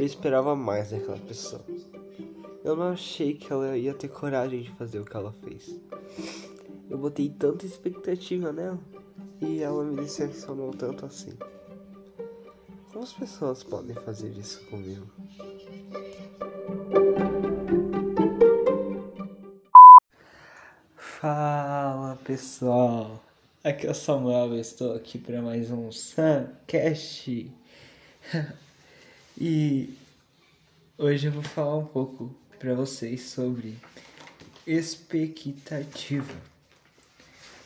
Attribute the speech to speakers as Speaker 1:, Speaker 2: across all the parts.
Speaker 1: Eu esperava mais daquela pessoa. Eu não achei que ela ia ter coragem de fazer o que ela fez. Eu botei tanta expectativa nela e ela me decepcionou tanto assim. Como as pessoas podem fazer isso comigo? Fala pessoal, aqui é o Samuel, estou aqui para mais um Suncast e hoje eu vou falar um pouco para vocês sobre expectativa.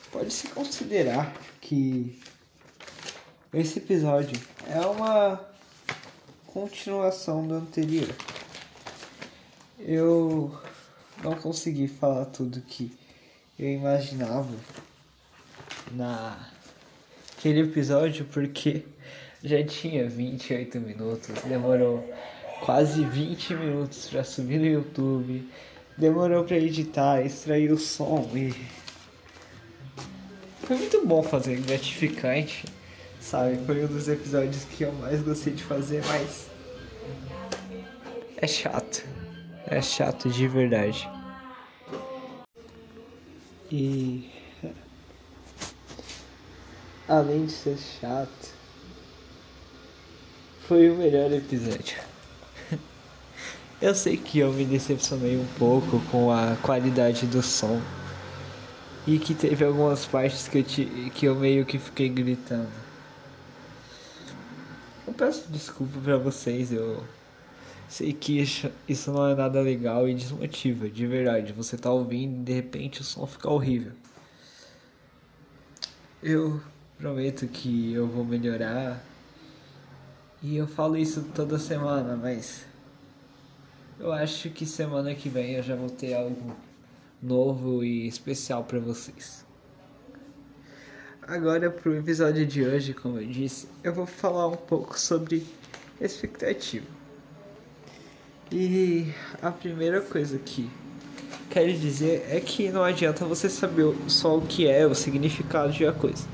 Speaker 1: Pode-se considerar que esse episódio é uma continuação do anterior. Eu não consegui falar tudo que eu imaginava naquele episódio porque já tinha 28 minutos, demorou quase 20 minutos para subir no YouTube, demorou para editar, extrair o som e foi muito bom fazer, gratificante, sabe? Foi um dos episódios que eu mais gostei de fazer, mas é chato. É chato de verdade. E além de ser chato, foi o melhor episódio. Eu sei que eu me decepcionei um pouco com a qualidade do som. E que teve algumas partes que eu, te, que eu meio que fiquei gritando. Eu peço desculpa pra vocês, eu sei que isso não é nada legal e desmotiva, de verdade. Você tá ouvindo e de repente o som fica horrível. Eu prometo que eu vou melhorar. E eu falo isso toda semana, mas eu acho que semana que vem eu já vou ter algo novo e especial para vocês. Agora pro episódio de hoje, como eu disse, eu vou falar um pouco sobre expectativa. E a primeira coisa que quero dizer é que não adianta você saber só o que é, o significado de uma coisa.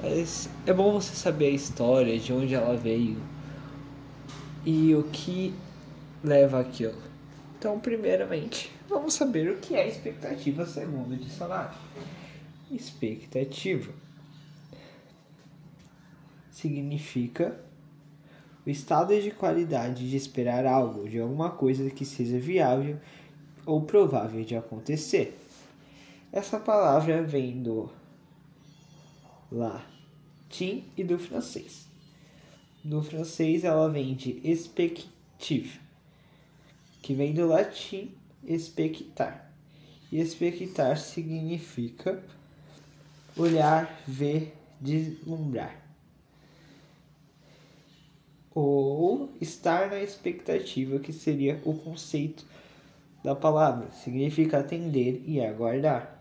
Speaker 1: Mas é bom você saber a história, de onde ela veio e o que leva aquilo. Então, primeiramente, vamos saber o que é expectativa segundo o dicionário. Expectativa significa o estado de qualidade de esperar algo, de alguma coisa que seja viável ou provável de acontecer. Essa palavra vem do latim e do francês. No francês ela vem de expectative, que vem do latim expectar. E expectar significa olhar, ver, deslumbrar. Ou estar na expectativa, que seria o conceito da palavra. Significa atender e aguardar.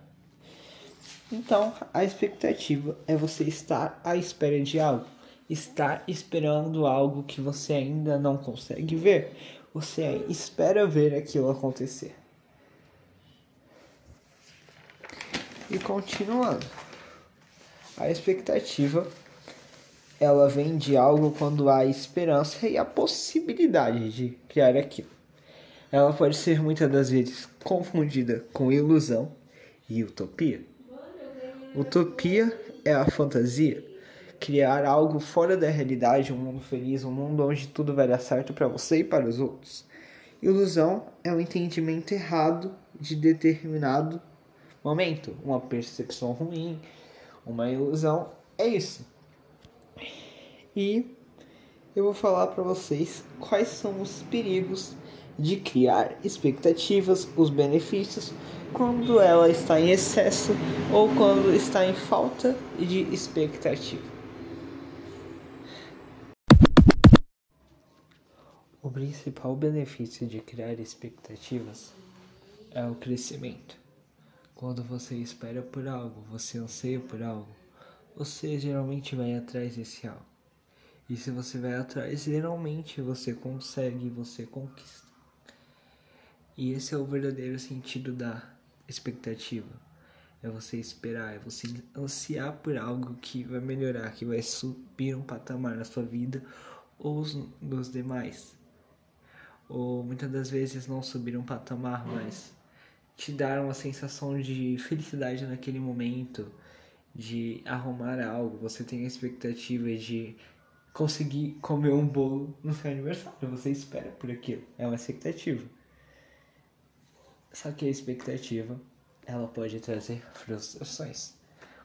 Speaker 1: Então, a expectativa é você estar à espera de algo, estar esperando algo que você ainda não consegue ver. Você espera ver aquilo acontecer. E continuando. A expectativa ela vem de algo quando há esperança e a possibilidade de criar aquilo. Ela pode ser muitas das vezes confundida com ilusão e utopia. Utopia é a fantasia, criar algo fora da realidade, um mundo feliz, um mundo onde tudo vai dar certo para você e para os outros. Ilusão é um entendimento errado de determinado momento, uma percepção ruim, uma ilusão, é isso. E eu vou falar para vocês quais são os perigos de criar expectativas, os benefícios quando ela está em excesso ou quando está em falta de expectativa. Principal benefício de criar expectativas é o crescimento. Quando você espera por algo, você anseia por algo, você geralmente vai atrás desse algo. E se você vai atrás, geralmente você consegue, você conquista. E esse é o verdadeiro sentido da expectativa. É você esperar, é você ansiar por algo que vai melhorar, que vai subir um patamar na sua vida ou nos demais. Ou muitas das vezes não subir um patamar, mas te dar uma sensação de felicidade naquele momento, de arrumar algo, você tem a expectativa de conseguir comer um bolo no seu aniversário, você espera por aquilo, é uma expectativa. Só que a expectativa, ela pode trazer frustrações.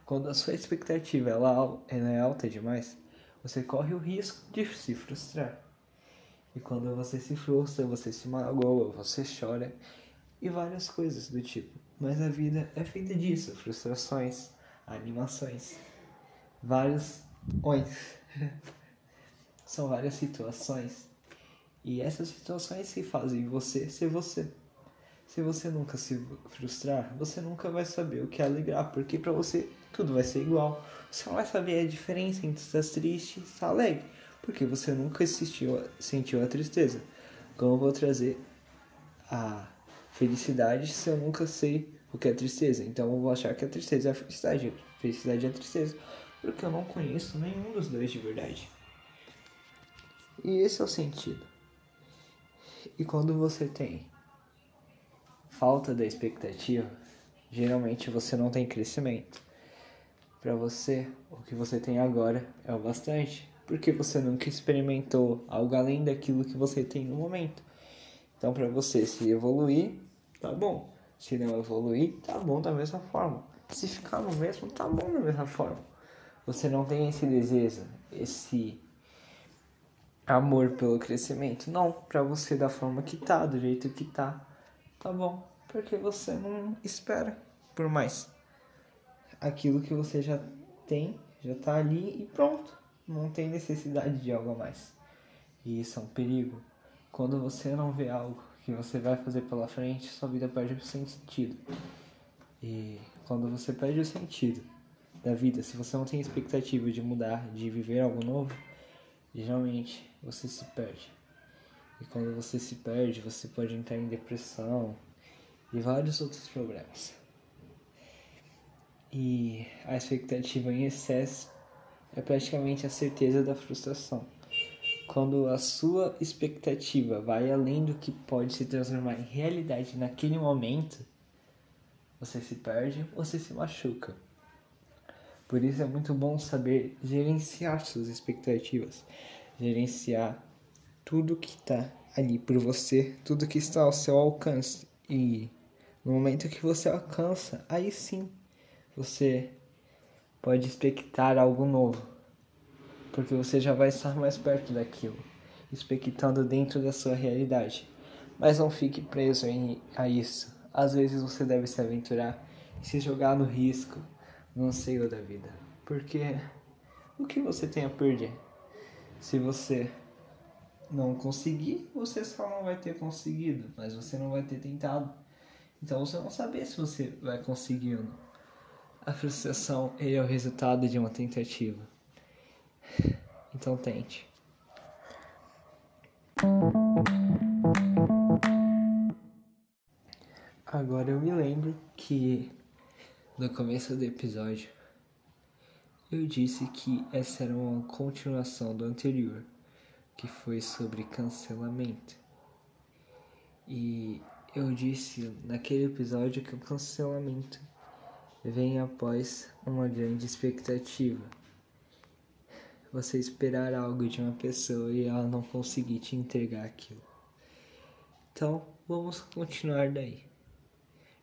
Speaker 1: Quando a sua expectativa ela, é alta demais, você corre o risco de se frustrar. E quando você se frustra, você se magoa, você chora e várias coisas do tipo. Mas a vida é feita disso, frustrações, animações, vários oi. São várias situações. E essas situações que fazem você ser você. Se você nunca se frustrar, você nunca vai saber o que é alegrar, porque para você tudo vai ser igual. Você não vai saber a diferença entre estar triste e estar alegre, porque você nunca assistiu, sentiu a tristeza. Como eu vou trazer a felicidade se eu nunca sei o que é tristeza? Então eu vou achar que a tristeza é a felicidade, a felicidade é a tristeza, porque eu não conheço nenhum dos dois de verdade. E esse é o sentido. E quando você tem falta da expectativa, geralmente você não tem crescimento. Para você, o que você tem agora é o bastante, porque você nunca experimentou algo além daquilo que você tem no momento. Então, para você se evoluir, tá bom. Se não evoluir, tá bom da mesma forma. Se ficar no mesmo, tá bom da mesma forma. Você não tem esse desejo, esse amor pelo crescimento. Não, para você da forma que tá, do jeito que tá, tá bom porque você não espera por mais. Aquilo que você já tem, já tá ali e pronto. Não tem necessidade de algo a mais. E isso é um perigo. Quando você não vê algo que você vai fazer pela frente, sua vida perde o sentido. E quando você perde o sentido da vida, se você não tem expectativa de mudar, de viver algo novo, geralmente você se perde. E quando você se perde, você pode entrar em depressão, e vários outros problemas. E a expectativa em excesso é praticamente a certeza da frustração. Quando a sua expectativa vai além do que pode se transformar em realidade naquele momento, você se perde, você se machuca. Por isso é muito bom saber gerenciar suas expectativas, gerenciar tudo que está ali por você, tudo que está ao seu alcance e no momento que você alcança, aí sim você pode expectar algo novo, porque você já vai estar mais perto daquilo, expectando dentro da sua realidade. Mas não fique preso em, a isso. Às vezes você deve se aventurar e se jogar no risco, no anseio da vida, porque o que você tem a perder? Se você não conseguir, você só não vai ter conseguido, mas você não vai ter tentado. Então você não saber se você vai conseguir ou não. A frustração é o resultado de uma tentativa. Então tente. Agora eu me lembro que no começo do episódio eu disse que essa era uma continuação do anterior, que foi sobre cancelamento. E eu disse naquele episódio que o cancelamento vem após uma grande expectativa. Você esperar algo de uma pessoa e ela não conseguir te entregar aquilo. Então, vamos continuar daí.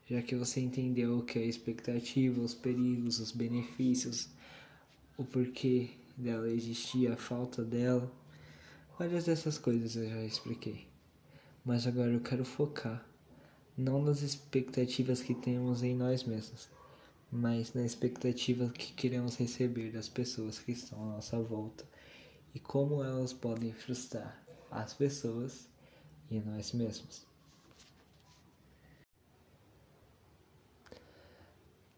Speaker 1: Já que você entendeu o que é a expectativa, os perigos, os benefícios, o porquê dela existir, a falta dela, várias dessas coisas eu já expliquei. Mas agora eu quero focar não nas expectativas que temos em nós mesmos, mas na expectativa que queremos receber das pessoas que estão à nossa volta e como elas podem frustrar as pessoas e nós mesmos.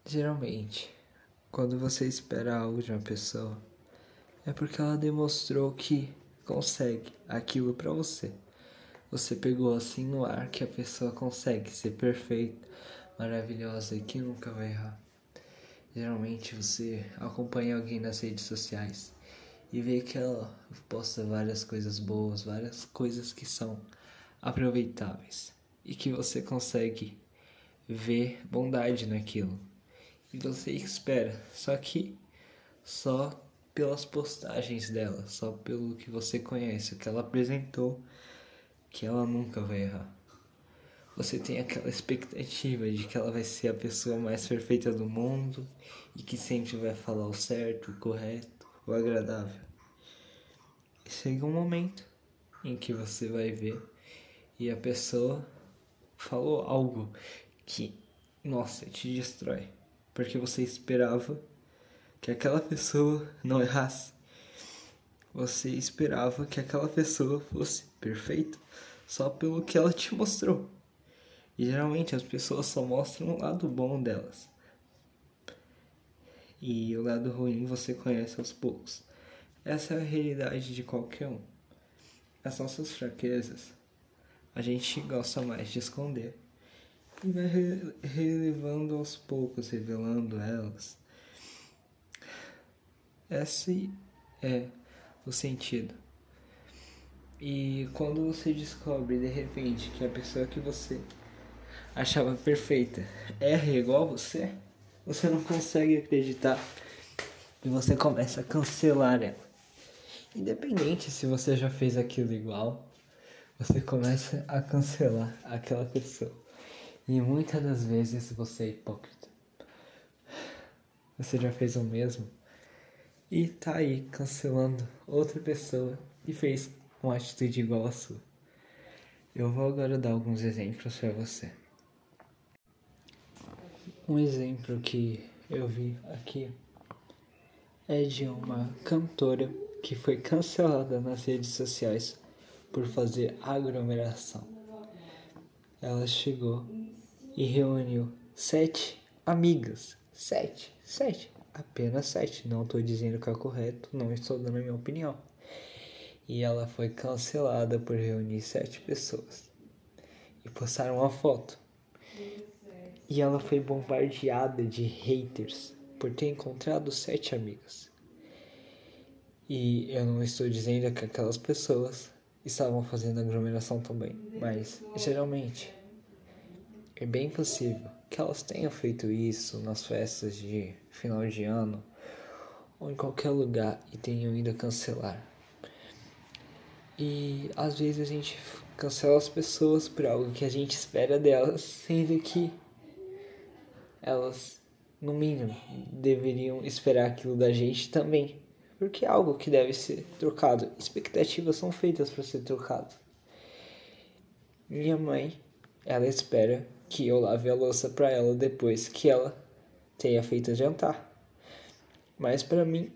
Speaker 1: Geralmente, quando você espera algo de uma pessoa, é porque ela demonstrou que consegue aquilo para você. Você pegou assim no ar que a pessoa consegue ser perfeita, maravilhosa e que nunca vai errar. Geralmente você acompanha alguém nas redes sociais e vê que ela posta várias coisas boas, várias coisas que são aproveitáveis e que você consegue ver bondade naquilo. E você espera, só que só pelas postagens dela, só pelo que você conhece, o que ela apresentou, que ela nunca vai errar. Você tem aquela expectativa de que ela vai ser a pessoa mais perfeita do mundo e que sempre vai falar o certo, o correto, o agradável. E chega um momento em que você vai ver e a pessoa falou algo que, nossa, te destrói, porque você esperava que aquela pessoa não errasse. Você esperava que aquela pessoa fosse perfeita só pelo que ela te mostrou. E geralmente as pessoas só mostram o lado bom delas. E o lado ruim você conhece aos poucos. Essa é a realidade de qualquer um. As nossas fraquezas a gente gosta mais de esconder. E vai relevando aos poucos, revelando elas. Esse é o sentido. E quando você descobre de repente que a pessoa que você achava perfeita erra igual você, você não consegue acreditar e você começa a cancelar ela. Independente se você já fez aquilo igual, você começa a cancelar aquela pessoa. E muitas das vezes você é hipócrita. Você já fez o mesmo e tá aí cancelando outra pessoa e fez uma atitude igual a sua. Eu vou agora dar alguns exemplos para você. Um exemplo que eu vi aqui é de uma cantora que foi cancelada nas redes sociais por fazer aglomeração. Ela chegou e reuniu sete amigas. Sete, sete, apenas sete. Não estou dizendo que é correto, não estou dando a minha opinião. E ela foi cancelada por reunir sete pessoas. E postaram uma foto. E ela foi bombardeada de haters por ter encontrado sete amigas. E eu não estou dizendo que aquelas pessoas estavam fazendo aglomeração também, mas geralmente é bem possível que elas tenham feito isso nas festas de final de ano ou em qualquer lugar e tenham ido cancelar. E às vezes a gente cancela as pessoas por algo que a gente espera delas, sendo que elas, no mínimo, deveriam esperar aquilo da gente também porque é algo que deve ser trocado. Expectativas são feitas para ser trocado. Minha mãe, ela espera que eu lave a louça para ela depois que ela tenha feito jantar. Mas para mim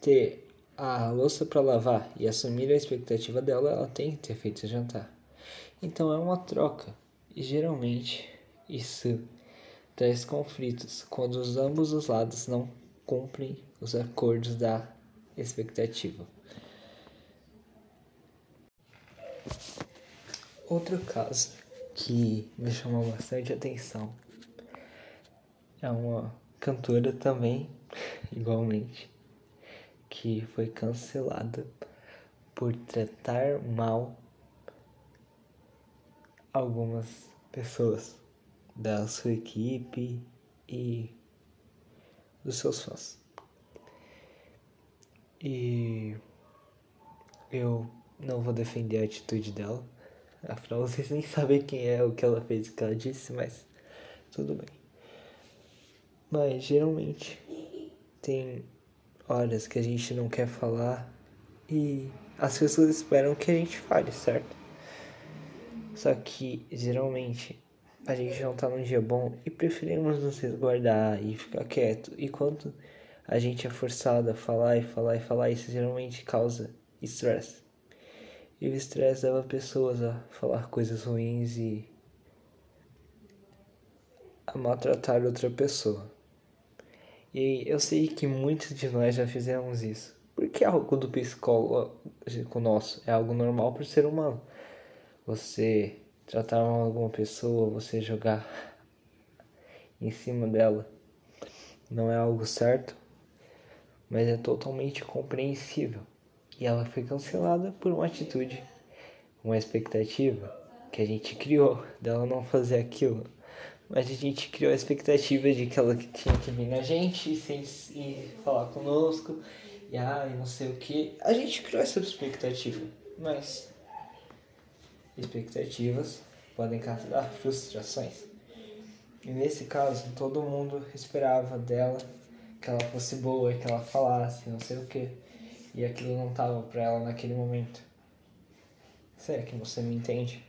Speaker 1: ter a louça para lavar e assumir a expectativa dela, ela tem que ter feito jantar. Então é uma troca. E geralmente isso traz conflitos quando os ambos os lados não cumprem os acordos da expectativa. Outro caso que me chamou bastante atenção é uma cantora também, igualmente, que foi cancelada por tratar mal algumas pessoas da sua equipe e dos seus fãs. E eu não vou defender a atitude dela. Afinal, vocês nem sabem quem é o que ela fez o que ela disse, mas tudo bem. Mas geralmente tem horas que a gente não quer falar e as pessoas esperam que a gente fale, certo? Só que geralmente a gente não tá num dia bom e preferimos nos resguardar e ficar quieto. E quando a gente é forçado a falar e falar e falar, isso geralmente causa estresse. E o estresse leva pessoas a falar coisas ruins e a maltratar outra pessoa. E eu sei que muitos de nós já fizemos isso. Porque é algo do psicólogo nosso, é algo normal para o ser humano. Você tratar mal alguma pessoa, você jogar em cima dela, não é algo certo, mas é totalmente compreensível. E ela foi cancelada por uma atitude uma expectativa que a gente criou dela não fazer aquilo. Mas a gente criou a expectativa de que ela tinha que vir na gente e, e falar conosco. E ai, não sei o que. A gente criou essa expectativa. Mas expectativas podem causar frustrações. E nesse caso, todo mundo esperava dela que ela fosse boa, que ela falasse, não sei o que. E aquilo não tava pra ela naquele momento. Será que você me entende?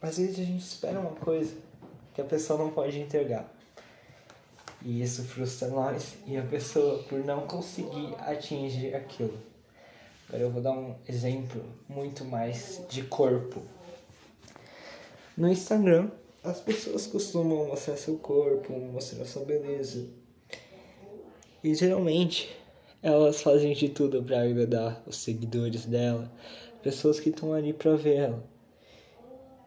Speaker 1: Às vezes a gente espera uma coisa que a pessoa não pode entregar. E isso frustra nós e a pessoa por não conseguir atingir aquilo. Agora eu vou dar um exemplo muito mais de corpo. No Instagram, as pessoas costumam mostrar seu corpo, mostrar sua beleza. E geralmente elas fazem de tudo para agradar os seguidores dela, pessoas que estão ali para ver ela.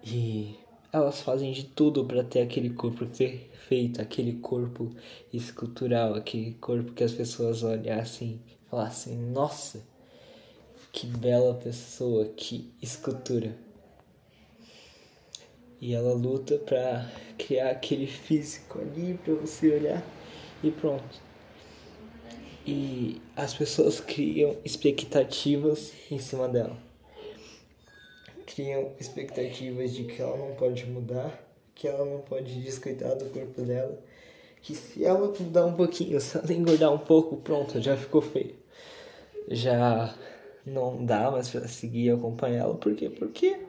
Speaker 1: E elas fazem de tudo para ter aquele corpo perfeito, aquele corpo escultural, aquele corpo que as pessoas olhassem e falassem: Nossa, que bela pessoa, que escultura. E ela luta para criar aquele físico ali para você olhar e pronto. E as pessoas criam expectativas em cima dela criam expectativas de que ela não pode mudar, que ela não pode descuidar do corpo dela, que se ela mudar um pouquinho, se ela engordar um pouco, pronto, já ficou feio. Já não dá mais pra seguir e acompanhar ela, por quê? Porque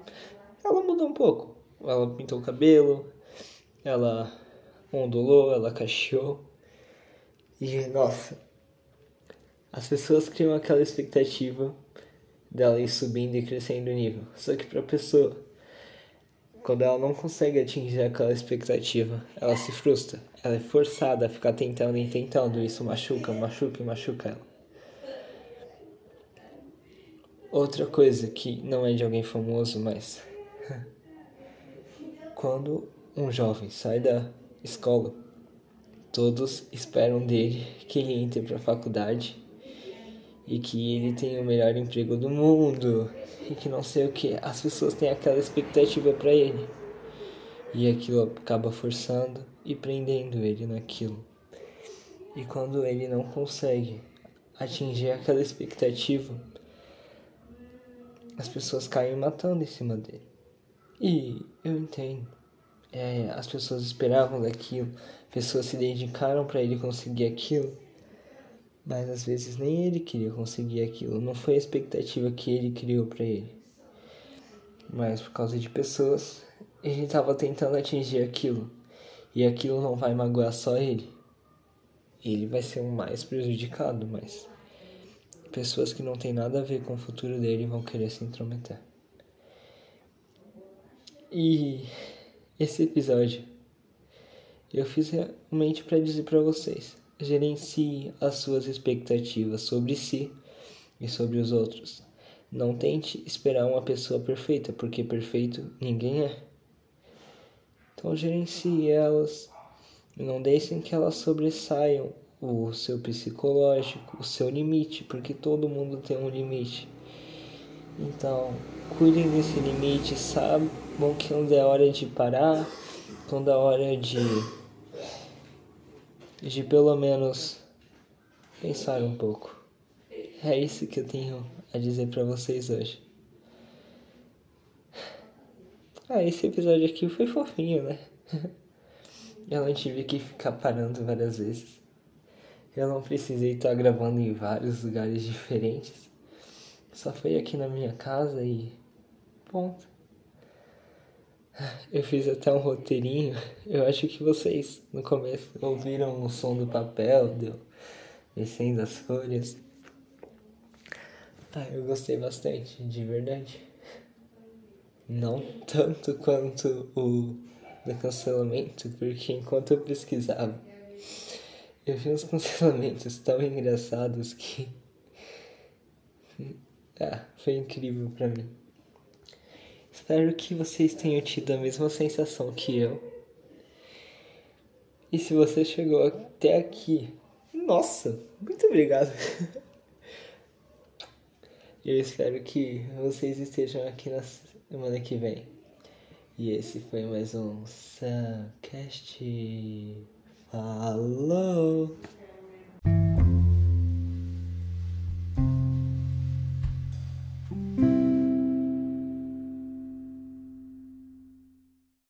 Speaker 1: ela mudou um pouco. Ela pintou o cabelo, ela ondulou, ela cacheou. E nossa, as pessoas criam aquela expectativa dela ir subindo e crescendo o nível. Só que para a pessoa, quando ela não consegue atingir aquela expectativa, ela se frustra. Ela é forçada a ficar tentando e tentando. Isso machuca, machuca e machuca ela. Outra coisa que não é de alguém famoso, mas. quando um jovem sai da escola, todos esperam dele que ele entre para faculdade e que ele tem o melhor emprego do mundo e que não sei o que. As pessoas têm aquela expectativa para ele e aquilo acaba forçando e prendendo ele naquilo. E quando ele não consegue atingir aquela expectativa, as pessoas caem matando em cima dele. E eu entendo. É, as pessoas esperavam daquilo, pessoas se dedicaram para ele conseguir aquilo mas às vezes nem ele queria conseguir aquilo, não foi a expectativa que ele criou para ele. Mas por causa de pessoas, ele estava tentando atingir aquilo. E aquilo não vai magoar só ele. Ele vai ser o mais prejudicado, mas pessoas que não tem nada a ver com o futuro dele vão querer se intrometer. E esse episódio eu fiz realmente para dizer para vocês Gerencie as suas expectativas sobre si e sobre os outros. Não tente esperar uma pessoa perfeita, porque perfeito ninguém é. Então gerencie elas não deixem que elas sobressaiam o seu psicológico, o seu limite, porque todo mundo tem um limite. Então, cuidem desse limite, saibam que quando é hora de parar, quando é hora de de pelo menos pensar um pouco. É isso que eu tenho a dizer para vocês hoje. Ah, esse episódio aqui foi fofinho, né? Eu não tive que ficar parando várias vezes. Eu não precisei estar gravando em vários lugares diferentes. Só foi aqui na minha casa e. Ponto. Eu fiz até um roteirinho. Eu acho que vocês no começo ouviram o som do papel, deu descendo as folhas. Ah, eu gostei bastante, de verdade. Não tanto quanto o do cancelamento, porque enquanto eu pesquisava, eu vi uns cancelamentos tão engraçados que. Ah, foi incrível para mim. Espero que vocês tenham tido a mesma sensação que eu. E se você chegou até aqui, nossa, muito obrigado. Eu espero que vocês estejam aqui na semana que vem. E esse foi mais um Suncast. Hello.